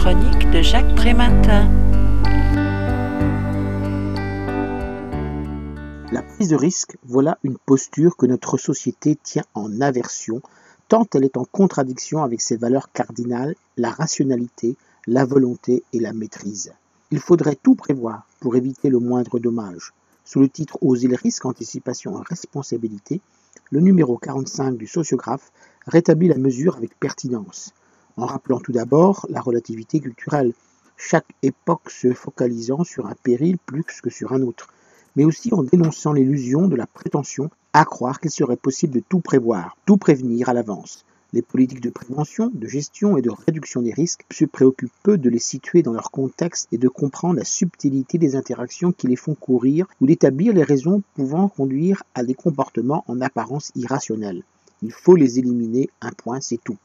de Jacques. La prise de risque, voilà une posture que notre société tient en aversion, tant elle est en contradiction avec ses valeurs cardinales, la rationalité, la volonté et la maîtrise. Il faudrait tout prévoir pour éviter le moindre dommage. Sous le titre Oser le risque, anticipation et responsabilité, le numéro 45 du sociographe rétablit la mesure avec pertinence en rappelant tout d'abord la relativité culturelle, chaque époque se focalisant sur un péril plus que sur un autre, mais aussi en dénonçant l'illusion de la prétention à croire qu'il serait possible de tout prévoir, tout prévenir à l'avance. Les politiques de prévention, de gestion et de réduction des risques se préoccupent peu de les situer dans leur contexte et de comprendre la subtilité des interactions qui les font courir ou d'établir les raisons pouvant conduire à des comportements en apparence irrationnels. Il faut les éliminer, un point, c'est tout.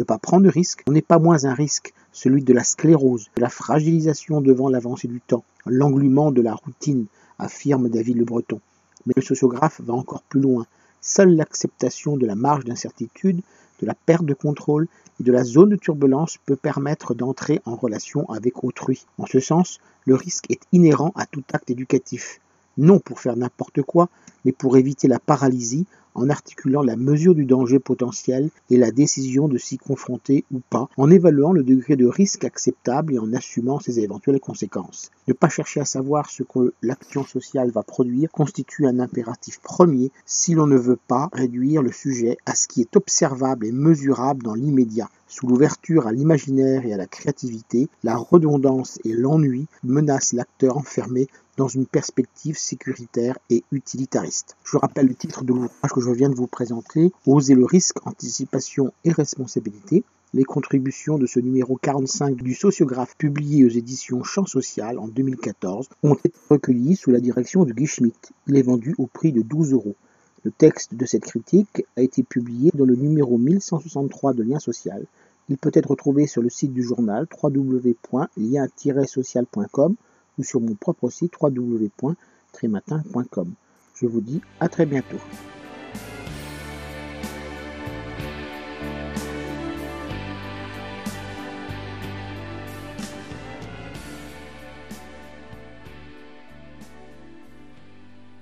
Ne pas prendre de risque n'est pas moins un risque, celui de la sclérose, de la fragilisation devant l'avancée du temps, l'englument de la routine, affirme David Le Breton. Mais le sociographe va encore plus loin. Seule l'acceptation de la marge d'incertitude, de la perte de contrôle et de la zone de turbulence peut permettre d'entrer en relation avec autrui. En ce sens, le risque est inhérent à tout acte éducatif. Non pour faire n'importe quoi, mais pour éviter la paralysie en articulant la mesure du danger potentiel et la décision de s'y confronter ou pas, en évaluant le degré de risque acceptable et en assumant ses éventuelles conséquences. Ne pas chercher à savoir ce que l'action sociale va produire constitue un impératif premier si l'on ne veut pas réduire le sujet à ce qui est observable et mesurable dans l'immédiat. Sous l'ouverture à l'imaginaire et à la créativité, la redondance et l'ennui menacent l'acteur enfermé dans une perspective sécuritaire et utilitariste. Je rappelle le titre de l'ouvrage que je viens de vous présenter, Oser le risque, anticipation et responsabilité. Les contributions de ce numéro 45 du sociographe publié aux éditions Champ Social en 2014 ont été recueillies sous la direction de Guy Schmitt. Il est vendu au prix de 12 euros. Le texte de cette critique a été publié dans le numéro 1163 de Lien Social. Il peut être retrouvé sur le site du journal www.lien-social.com ou sur mon propre site www.trématin.com. Je vous dis à très bientôt.